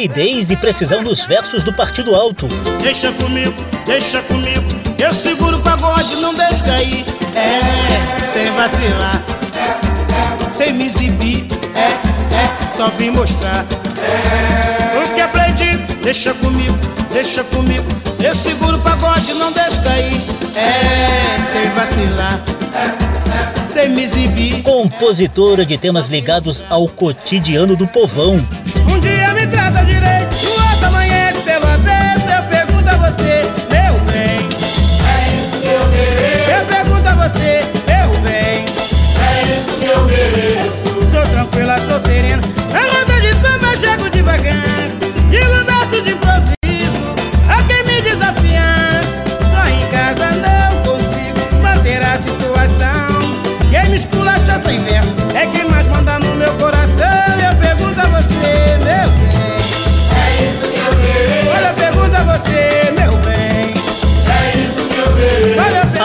rapidez e precisão dos versos do Partido Alto. Deixa comigo, deixa comigo, eu seguro o pagode, não deixa cair. É, sem vacilar, é, é, sem me exibir, é, é, só vim mostrar. É, o que aprendi, deixa comigo, deixa comigo, eu seguro o pagode, não deixa cair. É, sem vacilar, é, sem me. Compositora de temas ligados ao cotidiano do povão.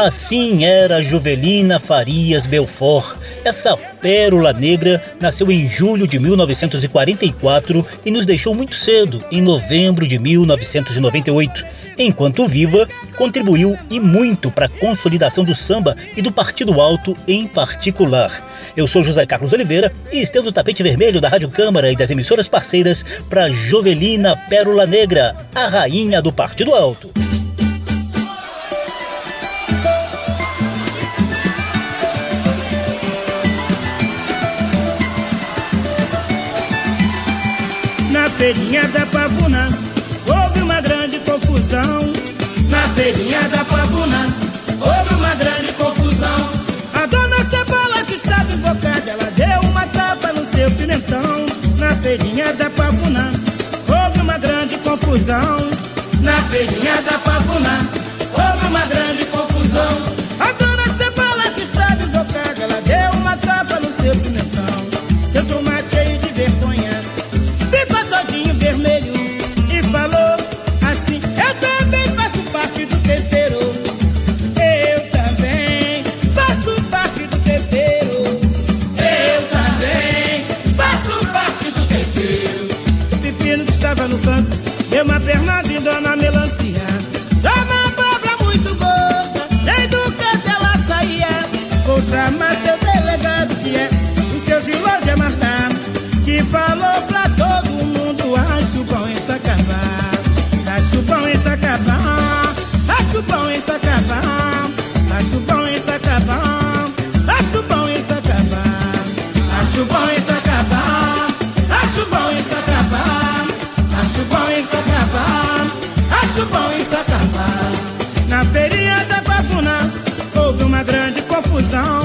Assim era Juvelina Farias Belfort. Essa pérola negra nasceu em julho de 1944 e nos deixou muito cedo, em novembro de 1998. Enquanto viva, contribuiu e muito para a consolidação do samba e do Partido Alto em particular. Eu sou José Carlos Oliveira e estendo o tapete vermelho da Rádio Câmara e das emissoras parceiras para Jovelina Pérola Negra, a rainha do Partido Alto. feirinha da Pavuna houve uma grande confusão. Na feirinha da Pavuna houve uma grande confusão. A dona Cebola que estava invocada, ela deu uma tapa no seu pimentão. Na feirinha da Pavuna houve uma grande confusão. Na feirinha da Pavuna houve uma grande confusão. down.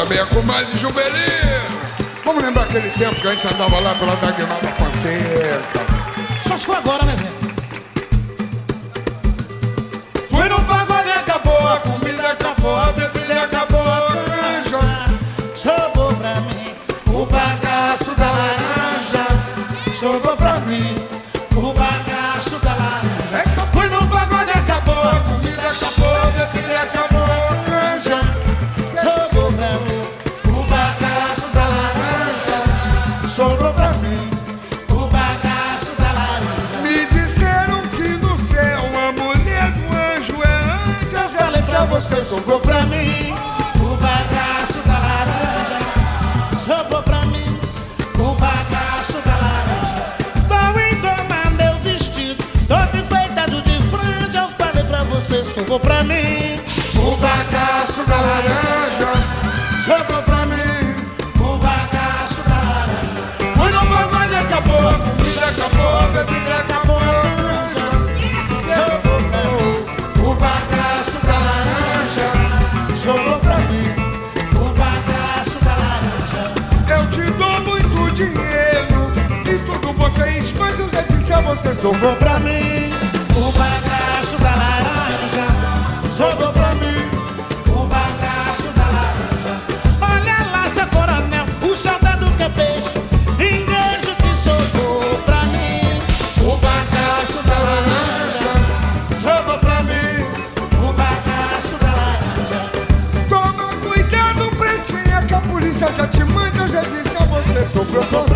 Ora bem, comadre Jubelino. Vamos lembrar aquele tempo que a gente andava lá pela Daguinada Panceta. Só se for agora, né, gente? sobrou pra mim o bagaço da laranja. Sobrou pra mim o bagaço da laranja. Vou engomar meu vestido, todo enfeitado de franja. Eu falei pra você, sobrou pra mim o bagaço da laranja. você sobrou pra mim. O bagaço da laranja sobrou pra mim. O bagaço da laranja. Olha lá, seu coronel, o soldado que é peixe. Vingança que sobrou pra mim. O bagaço da laranja sobrou pra mim. O bagaço da laranja. Toma cuidado, pretinha, que a polícia já te manda. Eu já disse a você sobrou pra mim.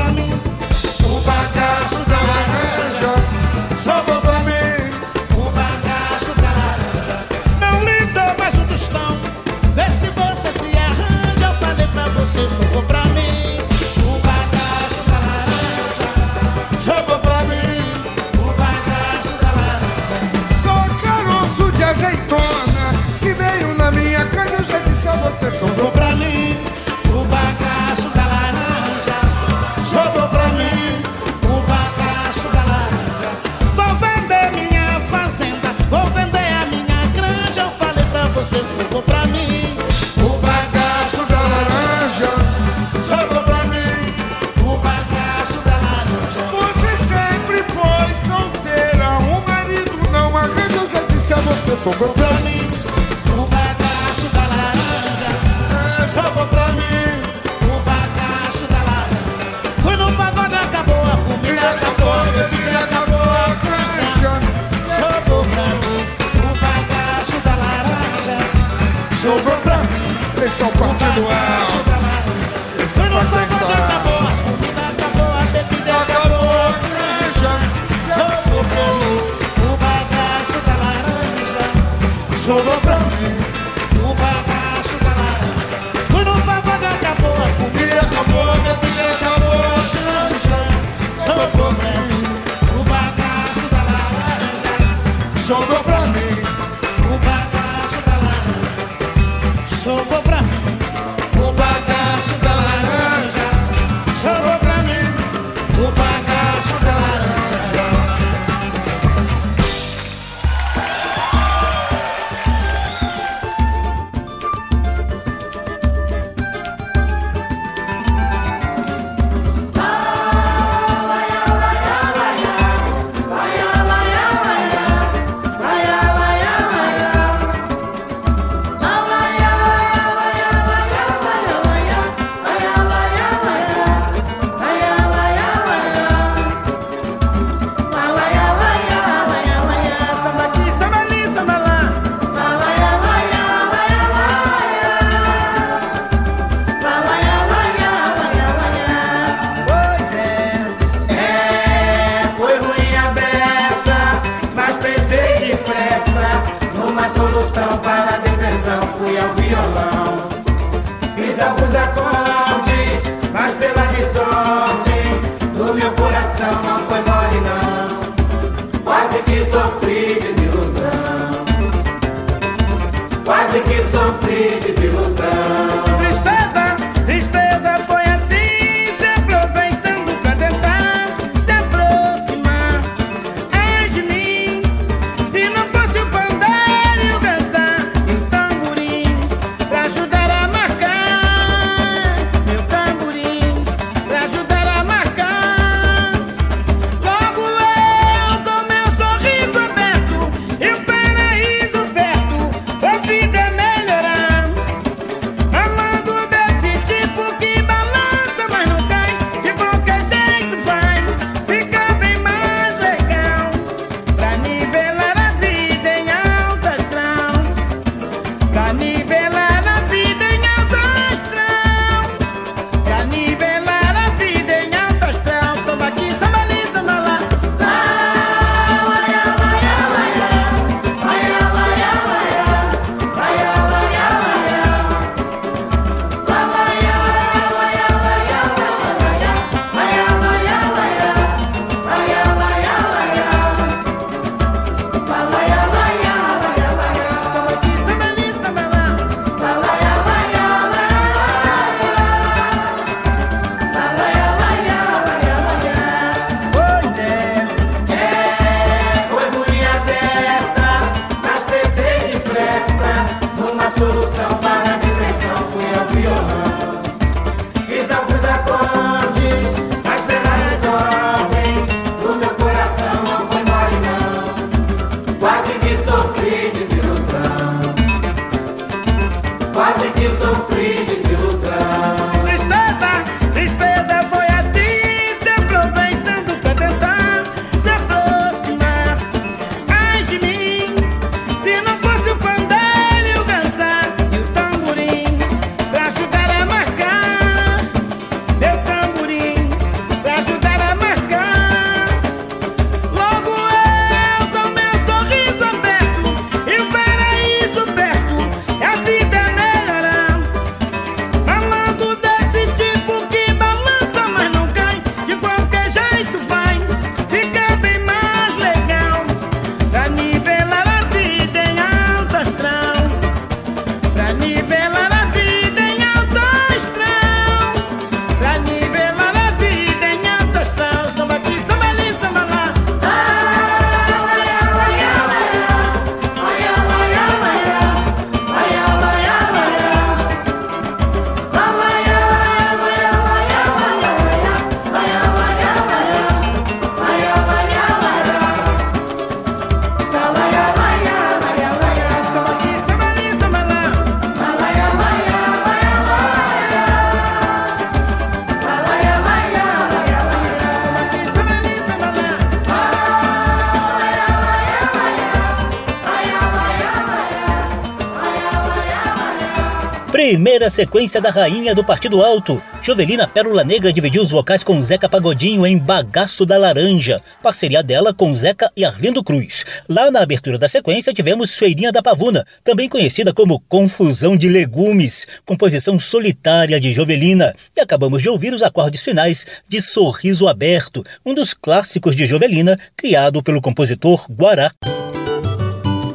Primeira sequência da rainha do Partido Alto. Jovelina Pérola Negra dividiu os vocais com Zeca Pagodinho em Bagaço da Laranja, parceria dela com Zeca e Arlindo Cruz. Lá na abertura da sequência tivemos Feirinha da Pavuna, também conhecida como Confusão de Legumes, composição solitária de Jovelina. E acabamos de ouvir os acordes finais de Sorriso Aberto, um dos clássicos de Jovelina, criado pelo compositor Guará.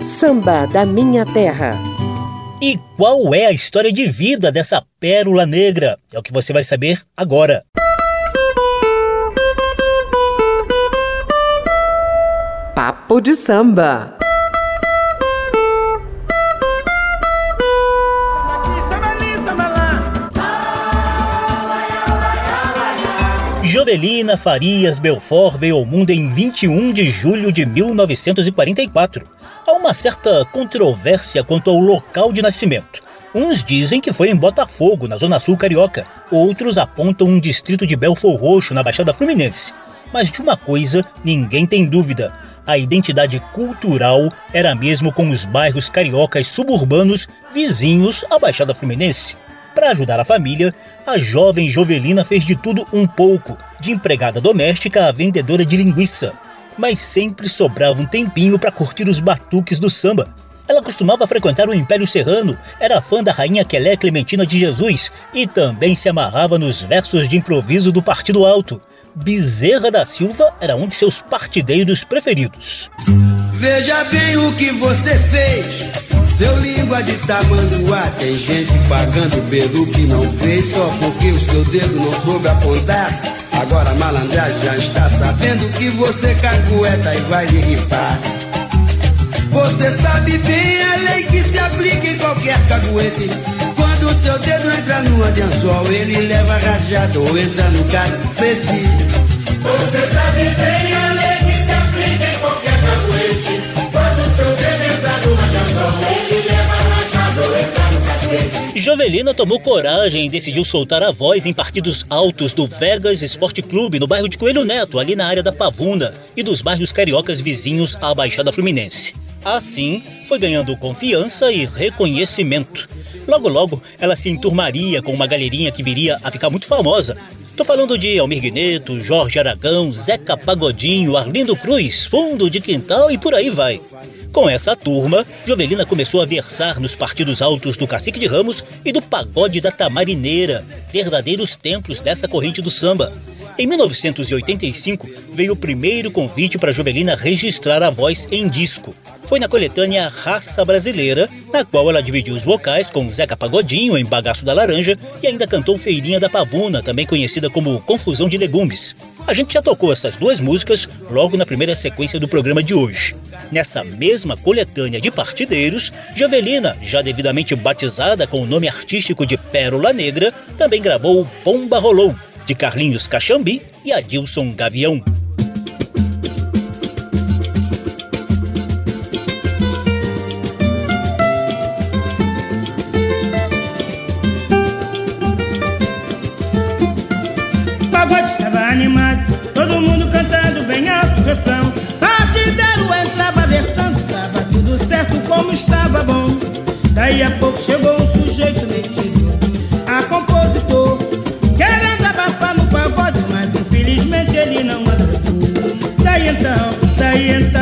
Samba da Minha Terra. E qual é a história de vida dessa pérola negra? É o que você vai saber agora. Papo de samba. Jovelina Farias Belfort veio ao mundo em 21 de julho de 1944. Há uma certa controvérsia quanto ao local de nascimento. Uns dizem que foi em Botafogo, na Zona Sul Carioca. Outros apontam um distrito de Belfor Roxo, na Baixada Fluminense. Mas de uma coisa ninguém tem dúvida: a identidade cultural era mesmo com os bairros cariocas suburbanos vizinhos à Baixada Fluminense. Para ajudar a família, a jovem Jovelina fez de tudo um pouco, de empregada doméstica a vendedora de linguiça. Mas sempre sobrava um tempinho para curtir os batuques do samba. Ela costumava frequentar o Império Serrano, era fã da rainha Quelé Clementina de Jesus e também se amarrava nos versos de improviso do Partido Alto. Bezerra da Silva era um de seus partideiros preferidos. Veja bem o que você fez. Seu língua de tamanduá, tem gente pagando pelo que não fez, só porque o seu dedo não soube apontar. Agora malandragem já está sabendo que você cagueta e vai ripar. Você sabe bem a lei que se aplica em qualquer caguete. Quando seu dedo entra no anzol, ele leva rajado ou entra no cacete. Você sabe bem a Jovelina tomou coragem e decidiu soltar a voz em partidos altos do Vegas Esporte Clube, no bairro de Coelho Neto, ali na área da Pavuna, e dos bairros cariocas vizinhos à Baixada Fluminense. Assim, foi ganhando confiança e reconhecimento. Logo, logo, ela se enturmaria com uma galerinha que viria a ficar muito famosa. Tô falando de Almir Guineto, Jorge Aragão, Zeca Pagodinho, Arlindo Cruz, Fundo de Quintal e por aí vai. Com essa turma, Jovelina começou a versar nos partidos altos do Cacique de Ramos e do Pagode da Tamarineira, verdadeiros templos dessa corrente do samba. Em 1985, veio o primeiro convite para Jovelina registrar a voz em disco. Foi na coletânea Raça Brasileira, na qual ela dividiu os vocais com Zeca Pagodinho em Bagaço da Laranja e ainda cantou Feirinha da Pavuna, também conhecida como Confusão de Legumes. A gente já tocou essas duas músicas logo na primeira sequência do programa de hoje. Nessa mesma coletânea de partideiros, Jovelina, já devidamente batizada com o nome artístico de Pérola Negra, também gravou Pomba Rolou, de Carlinhos Cachambi e Adilson Gavião. Daí a pouco chegou um sujeito metido, a compositor, querendo abafar no pagode, mas infelizmente ele não aguentou. Daí então, daí então,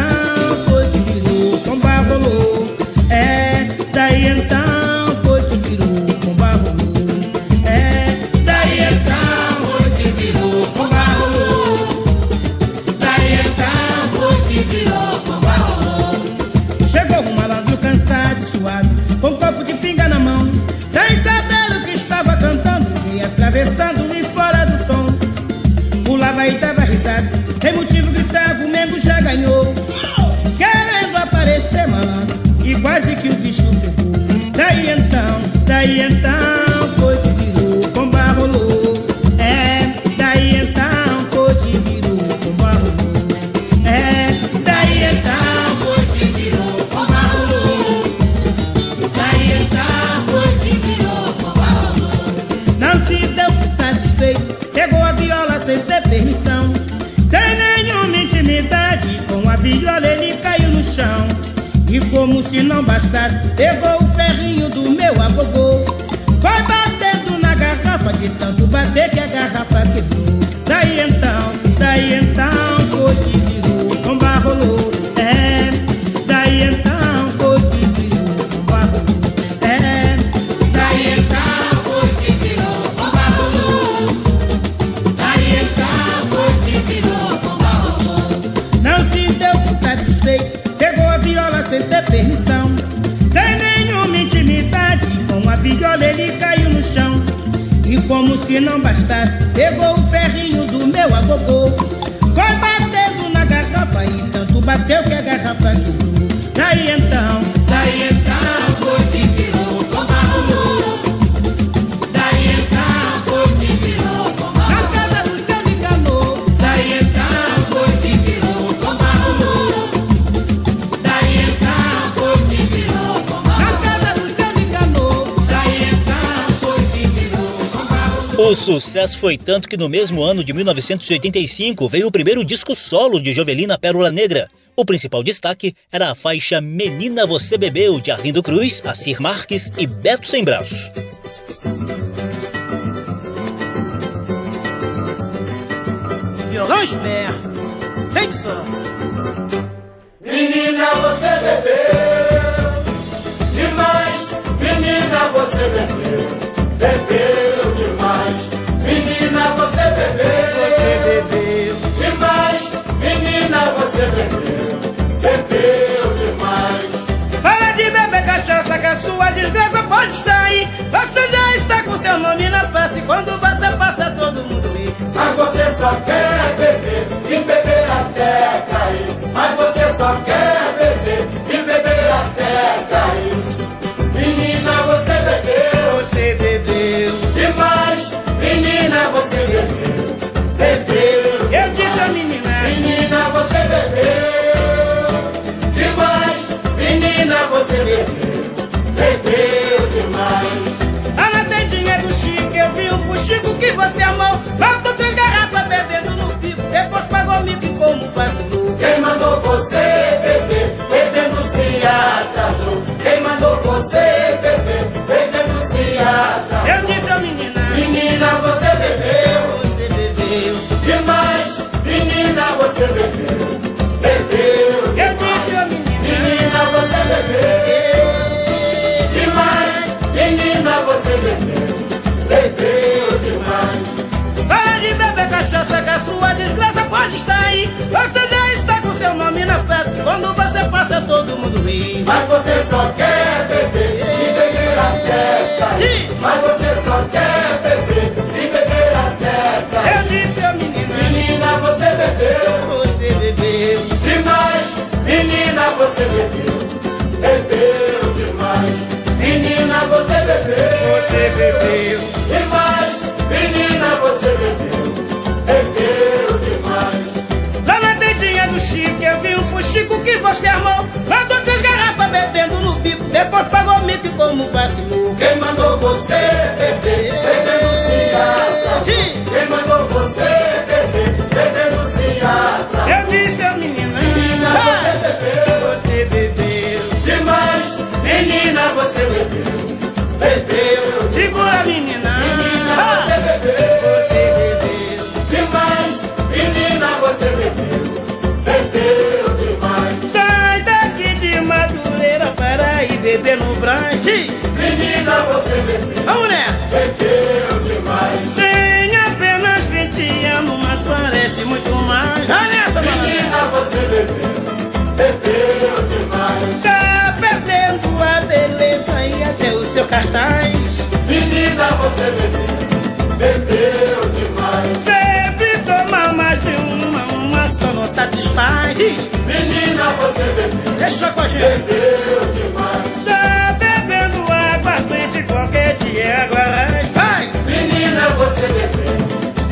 daí então, foi que virou, comba rolou. É, daí então, foi que virou, comba rolou. É, daí então, foi que virou, comba rolou. Daí então, foi que virou, comba rolou. Não se deu por satisfeito, pegou a viola sem ter permissão. Sem nenhuma intimidade, com a viola ele caiu no chão. E como se não bastasse, pegou o ferrinho do meu agogô. Foi batendo na garrafa, de tanto bater que a garrafa quebrou. Daí então, daí então, foi que virou, comba rolou. Como se não bastasse, pegou o ferrinho do meu agogô. Foi batendo na garrafa e tanto bateu que a garrafa quebrou. Daí então, daí então, O sucesso foi tanto que no mesmo ano de 1985 veio o primeiro disco solo de Jovelina Pérola Negra. O principal destaque era a faixa Menina Você Bebeu, de Arlindo Cruz, Assir Marques e Beto Sem Braço. Violão esperto, feito só. Menina, você bebeu demais. Menina, você bebeu, bebeu você bebeu, bebeu demais. Para de beber cachaça que a sua desgraça pode estar aí. Você já está com seu nome na face, quando você passa todo mundo ri. Mas você só quer eu vi o fuxico que você amou. Faltou três garrafas bebendo no pico, depois pagou mico como vacilou. Quem mandou você cachaça que a sua desgraça pode estar aí. Você já está com seu nome na festa. Quando você passa, todo mundo ri. Mas você só quer beber e beber até cair. Mas você só quer beber e beber até cair. Eu disse a menina, menina, você bebeu, você bebeu demais. Menina, você bebeu, bebeu demais. Menina, você bebeu, você bebeu demais. Menina, você bebeu que você armou. Mandou três garrafas bebendo no bico, depois pagou mico como vacilou. Quem mandou você branche. Menina, você bebeu, vamos nessa. Bebeu demais. Tem apenas 20 anos, mas parece muito mais. Vai nessa, menina, você bebeu, bebeu demais. Tá perdendo a beleza e até o seu cartaz. Menina, você bebeu, bebeu demais. Sempre toma mais de uma, uma só não satisfaz. Menina, você bebeu, deixa com a gente. Bebeu demais. Dia, agora vai. Menina, você bebeu,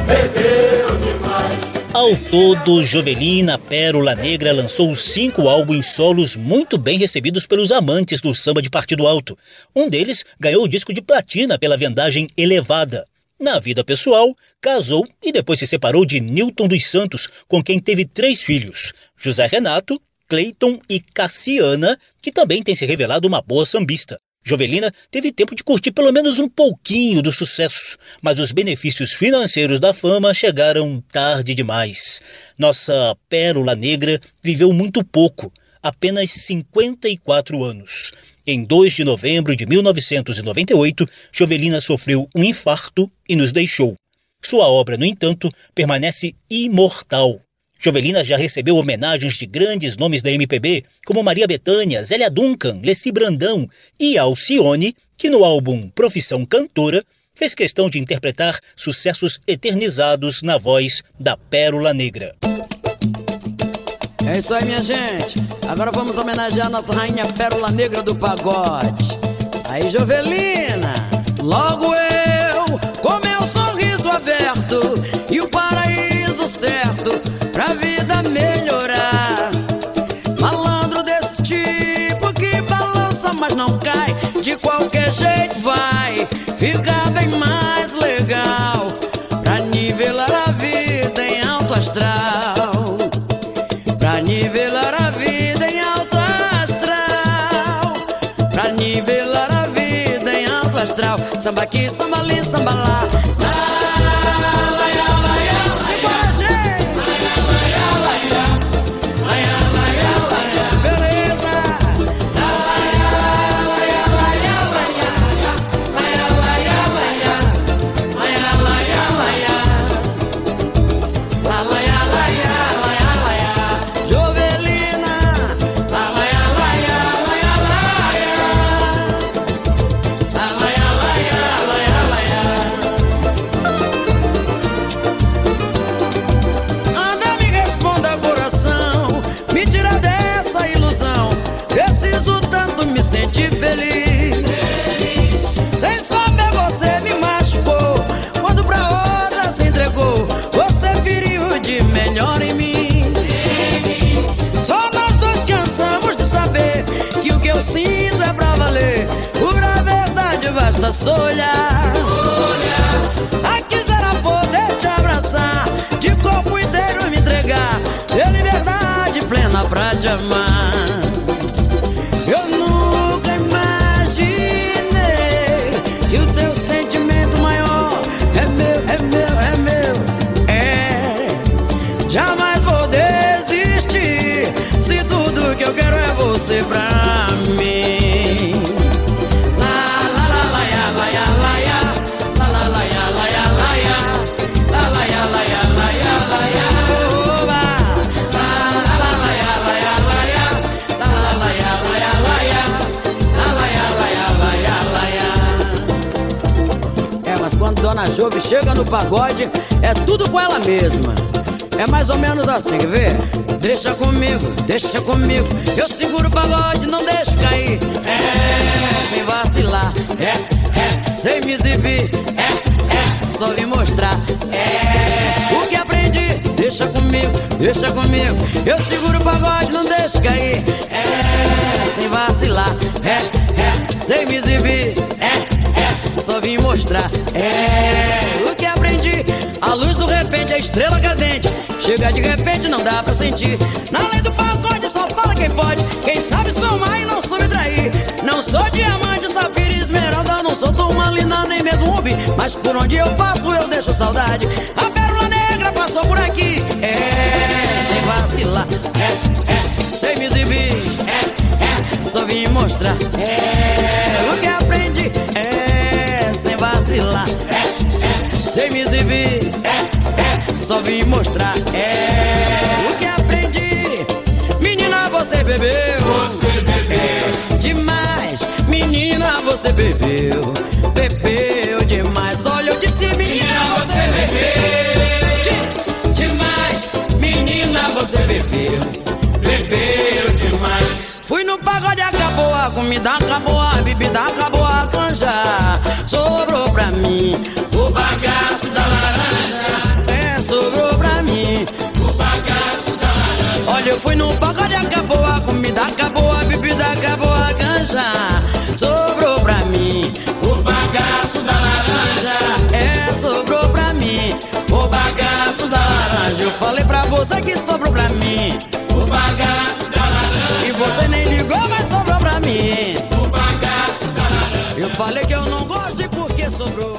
bebeu demais. Ao todo, Jovelina Pérola Negra lançou cinco álbuns solos muito bem recebidos pelos amantes do samba de partido alto. Um deles ganhou o disco de platina pela vendagem elevada. Na vida pessoal, casou e depois se separou de Newton dos Santos, com quem teve três filhos: José Renato, Cleiton e Cassiana, que também tem se revelado uma boa sambista. Jovelina teve tempo de curtir pelo menos um pouquinho do sucesso, mas os benefícios financeiros da fama chegaram tarde demais. Nossa pérola negra viveu muito pouco, apenas 54 anos. Em 2 de novembro de 1998, Jovelina sofreu um infarto e nos deixou. Sua obra, no entanto, permanece imortal. Jovelina já recebeu homenagens de grandes nomes da MPB, como Maria Bethânia, Zélia Duncan, Leci Brandão e Alcione, que no álbum Profissão Cantora fez questão de interpretar sucessos eternizados na voz da Pérola Negra. É isso aí, minha gente. Agora vamos homenagear nossa rainha Pérola Negra do pagode. Aí, Jovelina, logo eu, com meu sorriso aberto certo pra vida melhorar. Malandro desse tipo que balança, mas não cai. De qualquer jeito vai ficar bem mais legal. Pra nivelar a vida em alto astral. Pra nivelar a vida em alto astral. Pra nivelar a vida em alto astral. Samba aqui, samba ali, samba lá. basta Chega no pagode, é tudo com ela mesma. É mais ou menos assim, ver? Deixa comigo, deixa comigo. Eu seguro o pagode, não deixo cair. É, sem vacilar. É, é, sem me exibir. É, é, só vim mostrar. É, o que aprendi, deixa comigo, deixa comigo. Eu seguro o pagode, não deixo cair. É, sem vacilar. É, é, sem me exibir. É, é, só vim mostrar. É, o que aprendi, a luz do repente, a estrela cadente. Chega de repente, não dá pra sentir. Na lei do pagode só fala quem pode. Quem sabe somar e não subtrair. Não sou diamante, safira e esmeralda. Não sou turmalina, nem mesmo rubi. Mas por onde eu passo, eu deixo saudade. A pérola negra passou por aqui. É, sem vacilar. É, é, sem me exibir. É, é, só vim mostrar. É, o que aprendi. É, vacilar. É, é, sem me exibir. É, é, só vim mostrar. É, o que aprendi. Menina, você bebeu. Você bebeu. demais. Menina, você bebeu. Bebeu demais. Olha, eu disse, menina, você bebeu. De- demais. Menina, você bebeu. Bebeu demais. Fui no pagode, acabou a comida, acabou a bebida, acabou a canja. Sobrou fui no pagode, acabou a comida, acabou a bebida, acabou a canja. Sobrou pra mim o bagaço da laranja. É, sobrou pra mim o bagaço da laranja. Eu falei pra você que sobrou pra mim o bagaço da laranja. E você nem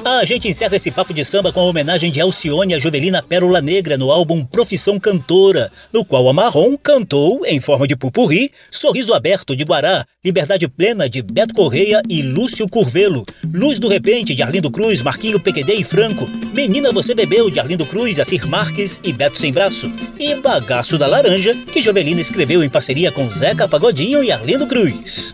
A gente encerra esse papo de samba com a homenagem de Alcione à Jovelina Pérola Negra no álbum Profissão Cantora, no qual a Marrom cantou, em forma de pupurri, Sorriso Aberto de Guará, Liberdade Plena de Beto Correia e Lúcio Curvelo, Luz do Repente de Arlindo Cruz, Marquinho PQD e Franco, Menina Você Bebeu de Arlindo Cruz, Assir Marques e Beto Sem Braço, e Bagaço da Laranja, que Jovelina escreveu em parceria com Zeca Pagodinho e Arlindo Cruz.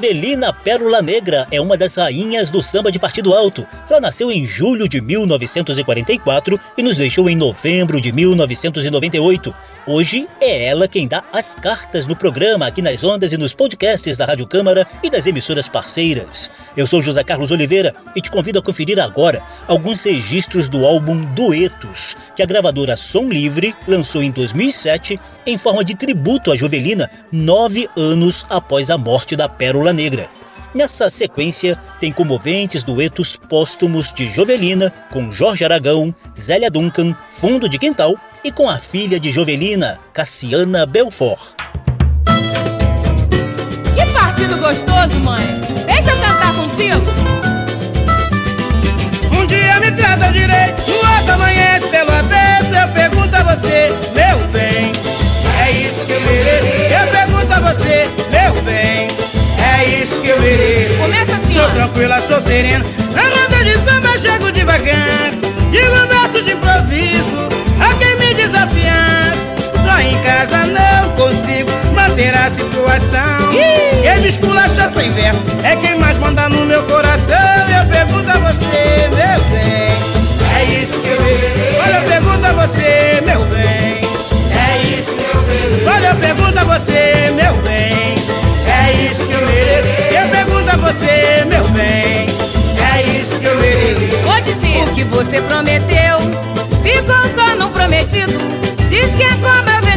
Jovelina Pérola Negra é uma das rainhas do samba de partido alto. Ela nasceu em julho de 1944 e nos deixou em novembro de 1998. Hoje é ela quem dá as cartas no programa aqui nas ondas e nos podcasts da Rádio Câmara e das emissoras parceiras. Eu sou José Carlos Oliveira e te convido a conferir agora alguns registros do álbum Duetos, que a gravadora Som Livre lançou em 2007 em forma de tributo a Jovelina, nove anos após a morte da Pérola Negra. Nessa sequência, tem comoventes duetos póstumos de Jovelina com Jorge Aragão, Zélia Duncan, Fundo de Quintal e com a filha de Jovelina, Cassiana Belfort. Que partido gostoso, mãe! Deixa eu cantar contigo! Um dia me trata direito, o outro amanhece pelo avesso. Eu pergunto a você, meu bem, é isso que eu mereço. Eu pergunto a você, meu bem, eu mereço. Começa assim, Sou ó. tranquila, sou serena. Na roda de samba eu chego devagar. Digo um verso de improviso a quem me desafiar. Só em casa não consigo manter a situação. Ih! Quem me esculacha sem verso é quem mais manda no meu coração. Eu pergunto a você, meu bem, é isso que eu mereço. Olha, eu pergunto a você, meu bem, é isso que virtude o que você prometeu. Ficou só no prometido, diz que é como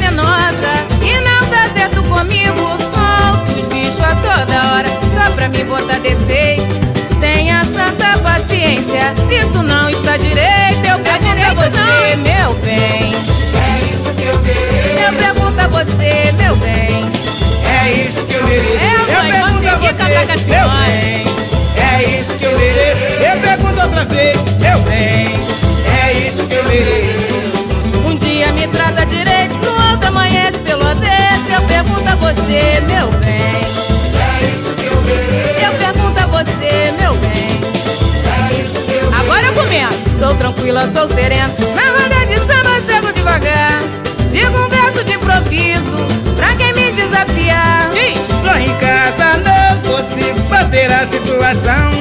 Tranquila sou sereno. Na roda de samba chego devagar. Digo um verso de improviso pra quem me desafiar. Diz. Só em casa não consigo bater a situação.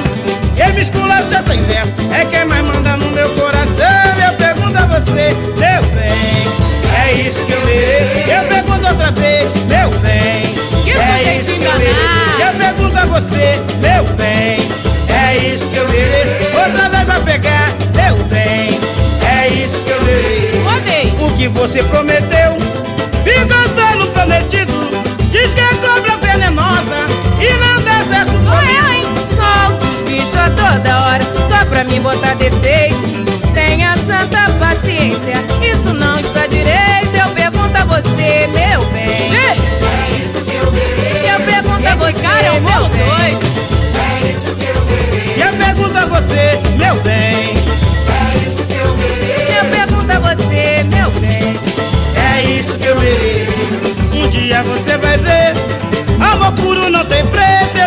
Quem me esculacha sem verso é quem mais manda no meu coração. Eu pergunto a você, meu bem, é isso que eu mereço. Eu pergunto outra vez, meu bem, que é isso que eu mereço. Eu pergunto a você, meu bem. que você prometeu. Vingança dançando prometido Diz que é cobra venenosa E não dá certo Sou eu, hein? Solto os bichos a toda hora Só pra mim botar defeito. Tenha santa paciência Isso não está direito. Eu pergunto a você, meu bem. É isso que eu mereço Eu pergunto a você, cara é meu bem. É isso que eu mereço E eu pergunto a você, meu bem. Dia você vai ver. Amor puro não tem preço,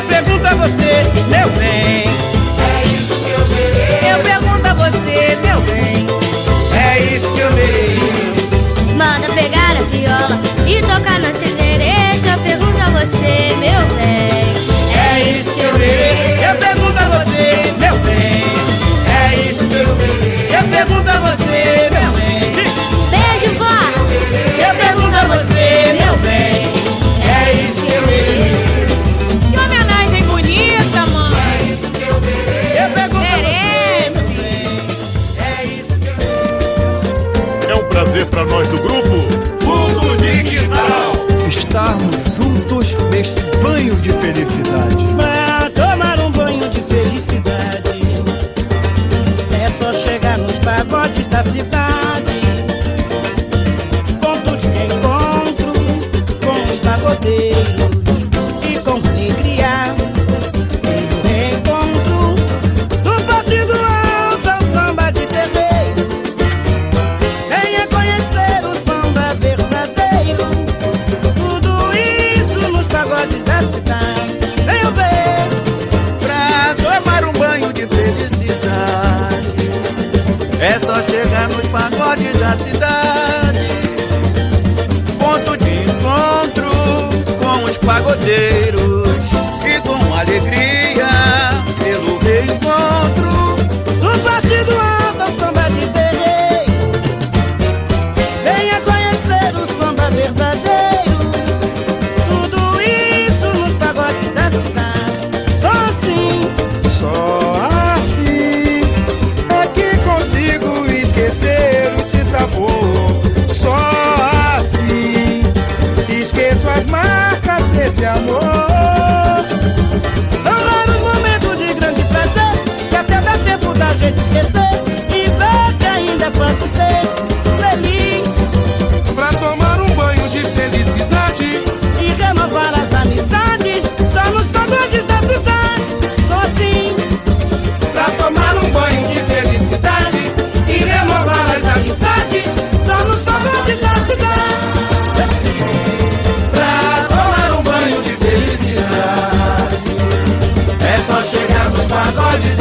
Pode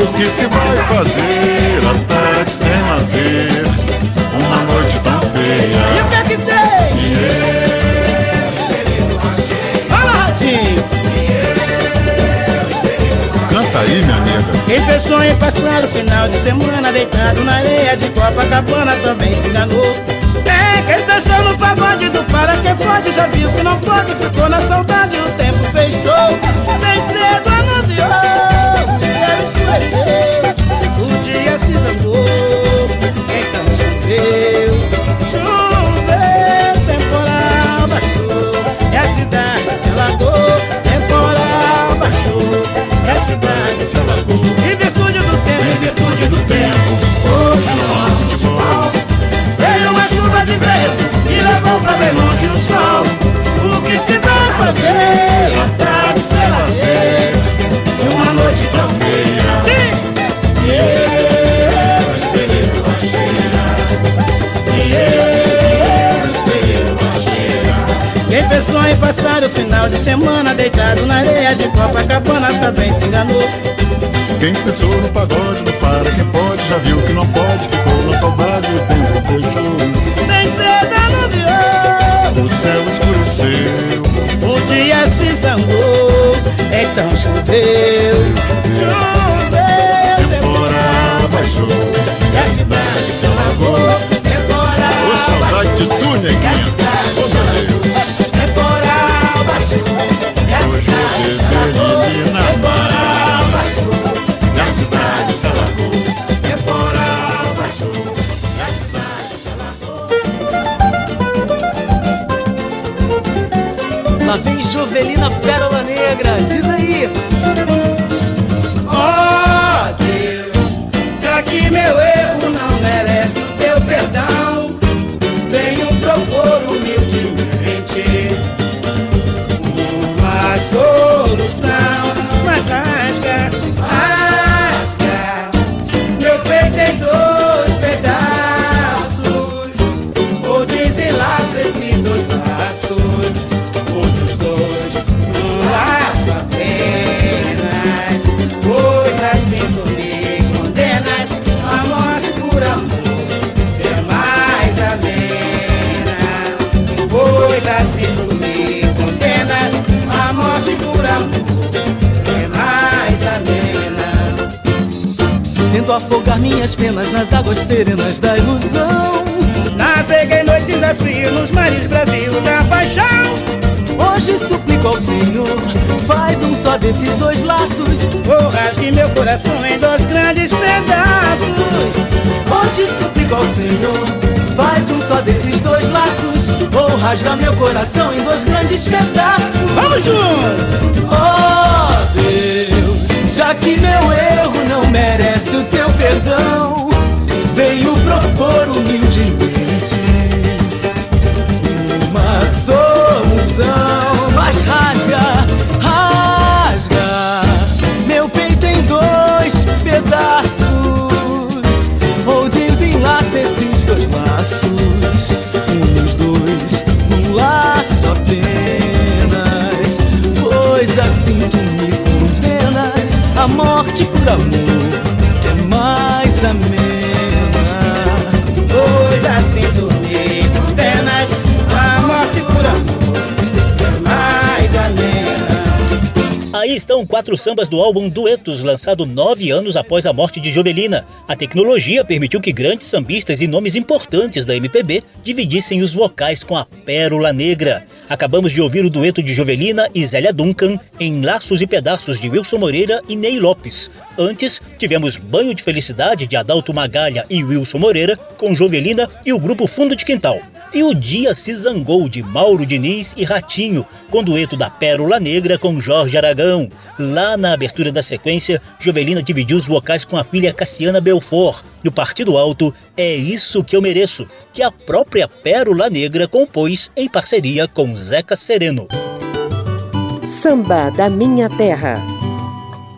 O que se vai fazer à tarde sem lazer? Uma noite tão feia. E o que é que tem? Fala, Ratinho! Canta aí, minha nega. Quem pensou em passar o final de semana deitado na areia de Copacabana também se enganou. É, quem pensou no pagode do para quem pode já viu que não pode, ficou na saudade, o tempo fechou. Bem cedo anunciou, o dia se zangou, então choveu, choveu, temporal baixou, e a cidade se alagou, temporal baixou, e a cidade se alagou. Em do tempo, em virtude do tempo, hoje há futebol. Veio uma chuva de vento e levou pra bem longe o sol. O que se vai fazer? A tarde lazer. E uma noite tão feia. Em passar o final de semana deitado na areia de Copacabana também se enganou. Quem pensou no pagode do para quem pode já viu que não pode, ficou na saudade o tempo fechou. Bem cedo anuviou. O céu escureceu, O dia se zangou, então choveu, choveu, temporal baixou, e a cidade se alagou, temporal Ô saudade de tu, neguinha. Ô meu Deus, Lá vem Jovelina Pérola Negra, diz aí. Tento afogar minhas penas nas águas serenas da ilusão. Naveguei noites a frio nos mares bravios da paixão. Hoje suplico ao Senhor, faz um só desses dois laços. Ou rasgue meu coração em dois grandes pedaços. Hoje suplico ao Senhor, faz um só desses dois laços. Ou rasga meu coração em dois grandes pedaços. Vamos juntos! Oh já que meu erro não merece o teu perdão, venho propor humildemente uma solução. Morte quatro sambas do álbum Duetos, lançado nove anos após a morte de Jovelina. A tecnologia permitiu que grandes sambistas e nomes importantes da MPB dividissem os vocais com a Pérola Negra. Acabamos de ouvir o dueto de Jovelina e Zélia Duncan em Laços e Pedaços de Wilson Moreira e Ney Lopes. Antes, tivemos Banho de Felicidade de Adalto Magalha e Wilson Moreira com Jovelina e o grupo Fundo de Quintal. E o Dia se zangou de Mauro Diniz e Ratinho, com dueto da Pérola Negra com Jorge Aragão. Lá na abertura da sequência, Jovelina dividiu os vocais com a filha Cassiana Belfort. No Partido Alto, É Isso Que Eu Mereço, que a própria Pérola Negra compôs em parceria com Zeca Sereno. Samba da Minha Terra.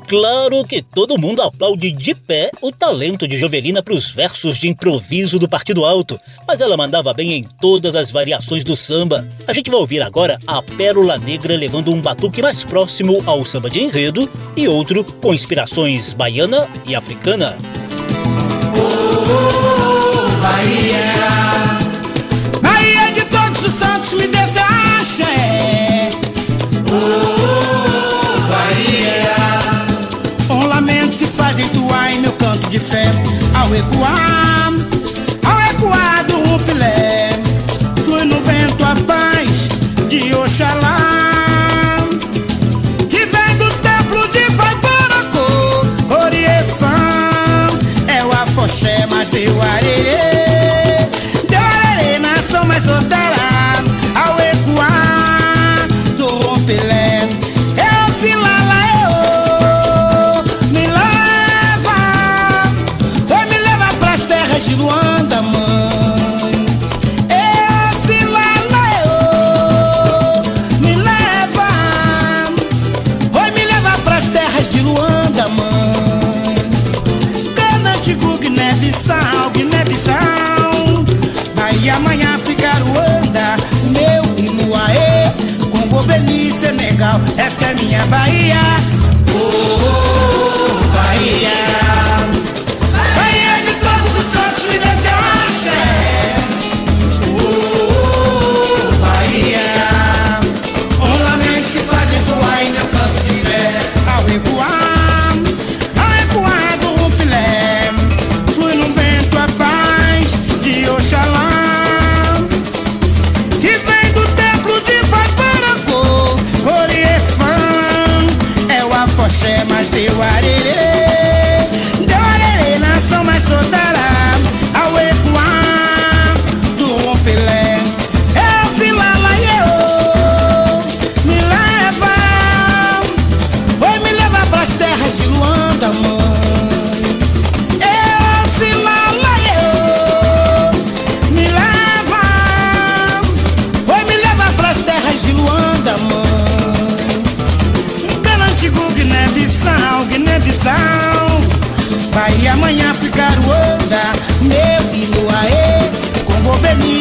Claro que todo mundo aplaude de pé o talento de Jovelina para os versos de improviso do Partido Alto, mas ela mandava bem em todas as variações do samba. A gente vai ouvir agora a Pérola Negra levando um batuque mais próximo ao samba de enredo e outro com inspirações baiana e africana. Oh, Bahia, Bahia kisem awe kwa.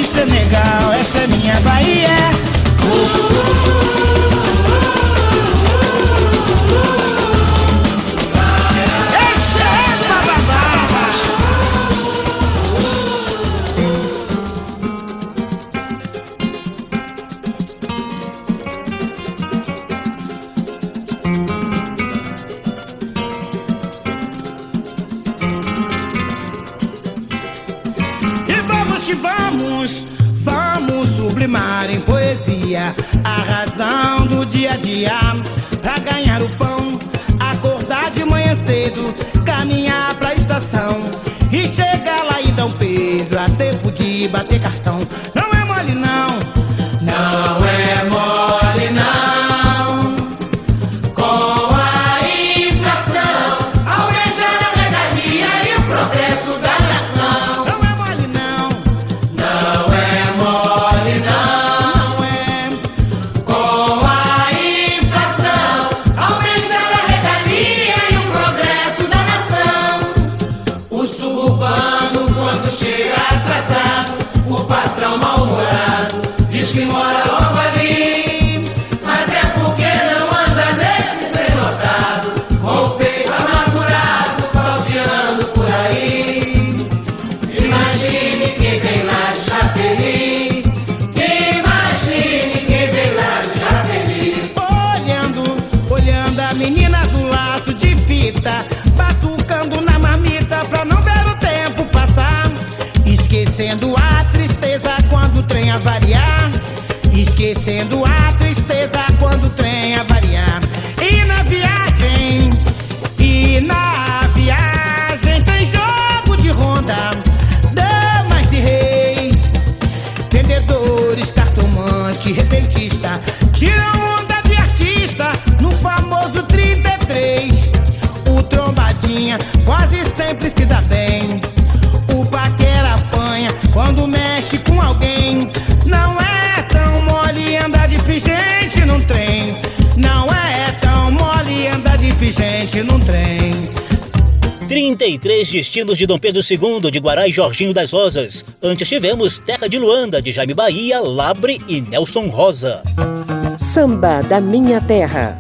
Senegal, essa é minha Bahia. Esquecendo a tristeza quando o trem avariar. Esquecendo a 33 Destinos de Dom Pedro II, de Guará e Jorginho das Rosas. Antes tivemos Terra de Luanda, de Jaime Bahia, Labre e Nelson Rosa. Samba da Minha Terra.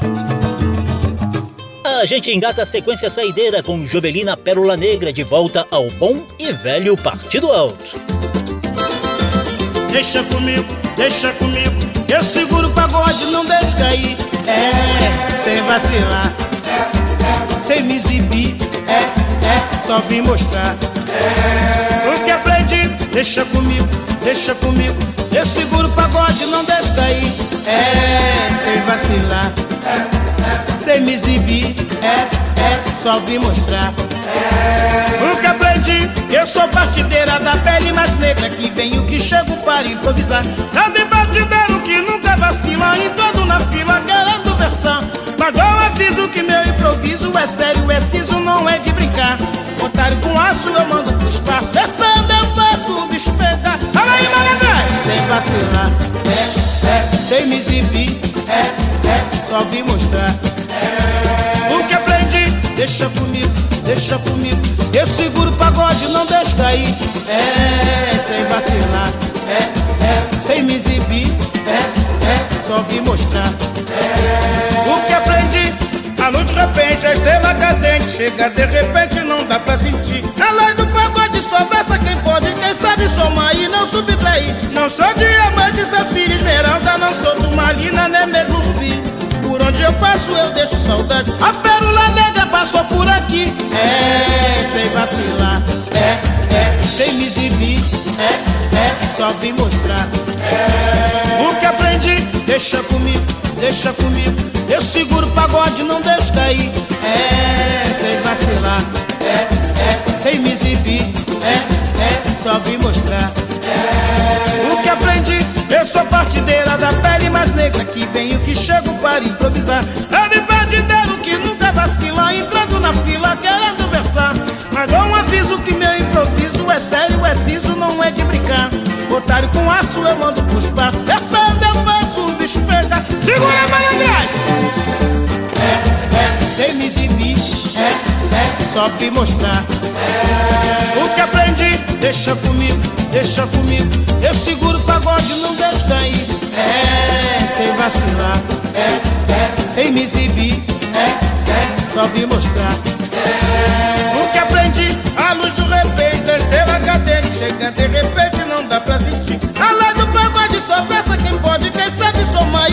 A gente engata a sequência saideira com Jovelina Pérola Negra de volta ao bom e velho Partido Alto. Deixa comigo, deixa comigo, eu seguro o pagode, não deixe cair. É, sem vacilar, sem me exibir, é, é, só vim mostrar. O que aprendi, deixa comigo, deixa comigo, eu seguro o pagode, não deixe cair. É, sem vacilar, sem me exibir, é, é, só vim mostrar. O que aprendi, eu sou partideira da pele mais negra Que venho que chego para improvisar. Também partideiro que nunca vacila Entrando na fila querendo versão Mas eu aviso que meu improviso é sério, é siso, não é de brincar. Otário com aço eu mando pro espaço Descendo eu faço o bicho pegar. Olha aí, malandrão! Sem vacilar, é, é, sem me exibir. É, é, só vim mostrar. O que aprendi, deixa comigo deixa comigo. Eu seguro o pagode, não deixo cair. É, sem vacilar, é, é, sem me exibir, é, é, só vim mostrar. É, o que aprendi, a luz de repente, a estrela cadente, chega de repente, não dá pra sentir. A lei do pagode só versa quem pode, quem sabe somar e não subtrair. Não sou diamante, safira esmeralda, não sou turmalina, nem mesmo rubi. Por onde eu passo eu deixo saudade A pérola negra passou por aqui É, sem vacilar É, é, sem me exibir É, é, só vim mostrar é, O que aprendi, deixa comigo, deixa comigo. Eu seguro o pagode, não deixo cair. É, sem vacilar. É, é, sem me exibir. É, é, só vim mostrar. É, O que aprendi, eu sou partideira da pele mais negra Que venho que chego para improvisar. É partideiro que nunca vacila Entrando na fila querendo versar. Mas dou um aviso que meu improviso É sério, é siso, não é de brincar. Otário com aço eu mando pro espaço. Descendo eu faço Segura a malandragem sem me exibir. Só vim mostrar. O que aprendi, deixa comigo, deixa comigo. Eu seguro o pagode, não deixo cair. Sem vacilar. Sem me exibir. Só vim mostrar. O que aprendi, a luz do repente A estrela cadente, chega de repente Não dá pra sentir. A lei do pagode só versa quem pode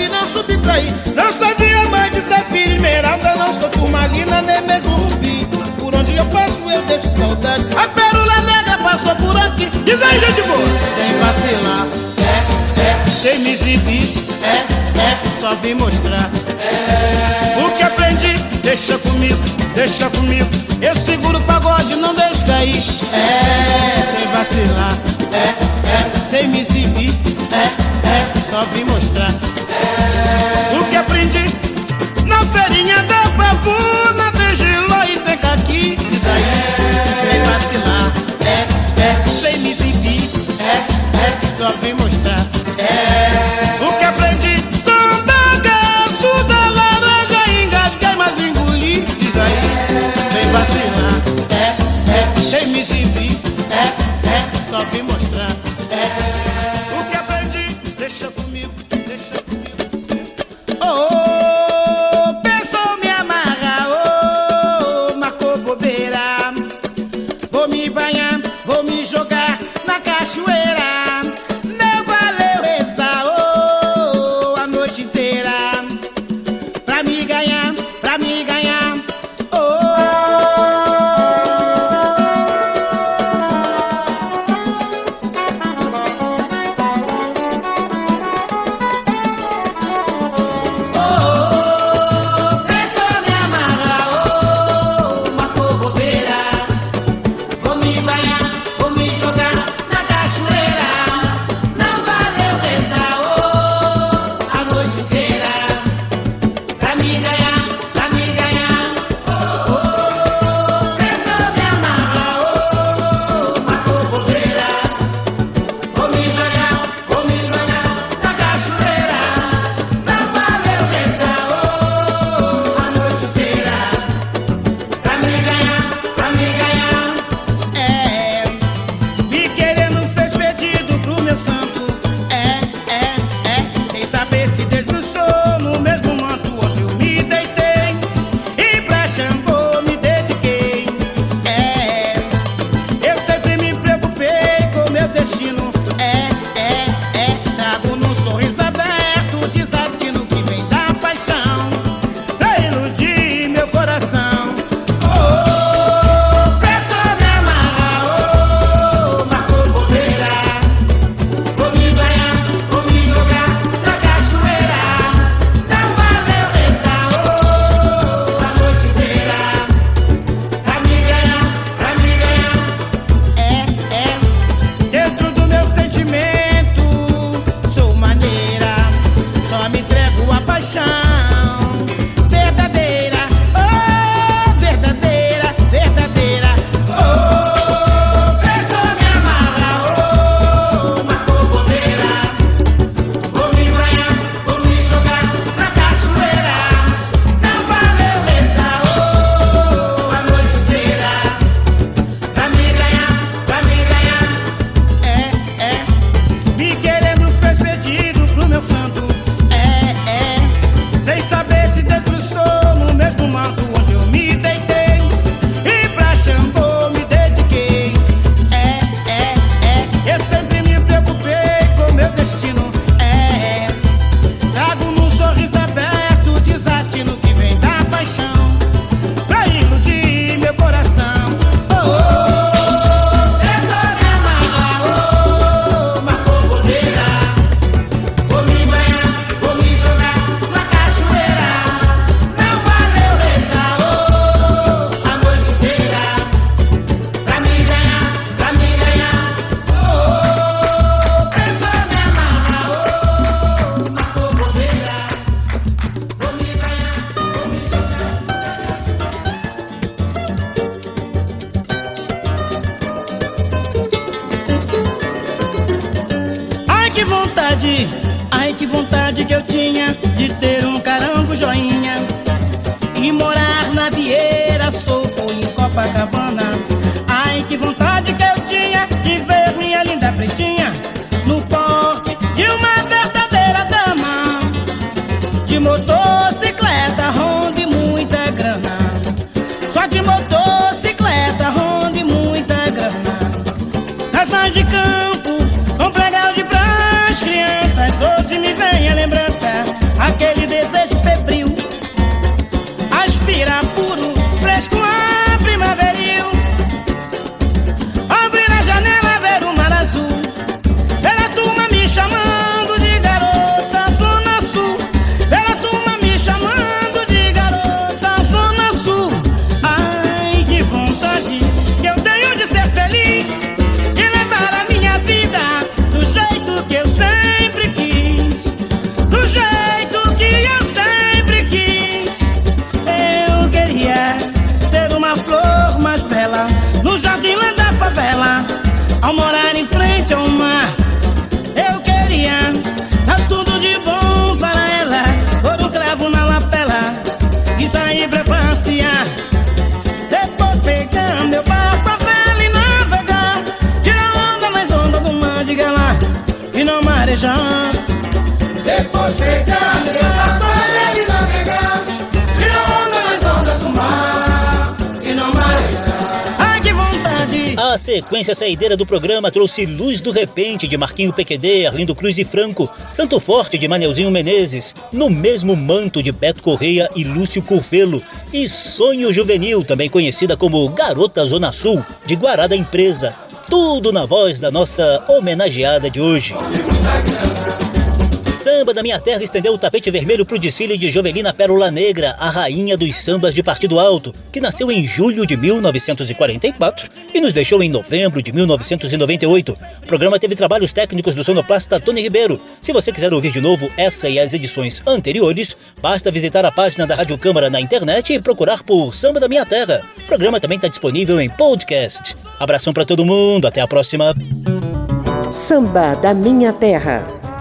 E não subtrair Não sou diamante, safira, esmeralda Não sou turmalina, nem mesmo rubi Por onde eu passo eu deixo saudade. A pérola negra passou por aqui. Diz aí, gente boa. Sem vacilar. É, é, sem me exibir. É, é, só vim mostrar. É, O que aprendi, deixa comigo, deixa comigo. Eu seguro o pagode, não deixo cair. É, sem vacilar. É, é, sem me exibir. É, é, só vim mostrar sequência saideira do programa trouxe Luz do Repente de Marquinho PQD, Arlindo Cruz e Franco, Santo Forte de Manelzinho Menezes, No Mesmo Manto de Beto Correia e Lúcio Curvelo, e Sonho Juvenil, também conhecida como Garota Zona Sul, de Guará da Empresa. Tudo na voz da nossa homenageada de hoje. Samba da Minha Terra estendeu o tapete vermelho para o desfile de Jovelina Pérola Negra, a rainha dos sambas de Partido Alto, que nasceu em julho de 1944 e nos deixou em novembro de 1998. O programa teve trabalhos técnicos do sonoplasta Tony Ribeiro. Se você quiser ouvir de novo essa e as edições anteriores, basta visitar a página da Rádio Câmara na internet e procurar por Samba da Minha Terra. O programa também está disponível em podcast. Abração para todo mundo, até a próxima. Samba da Minha Terra.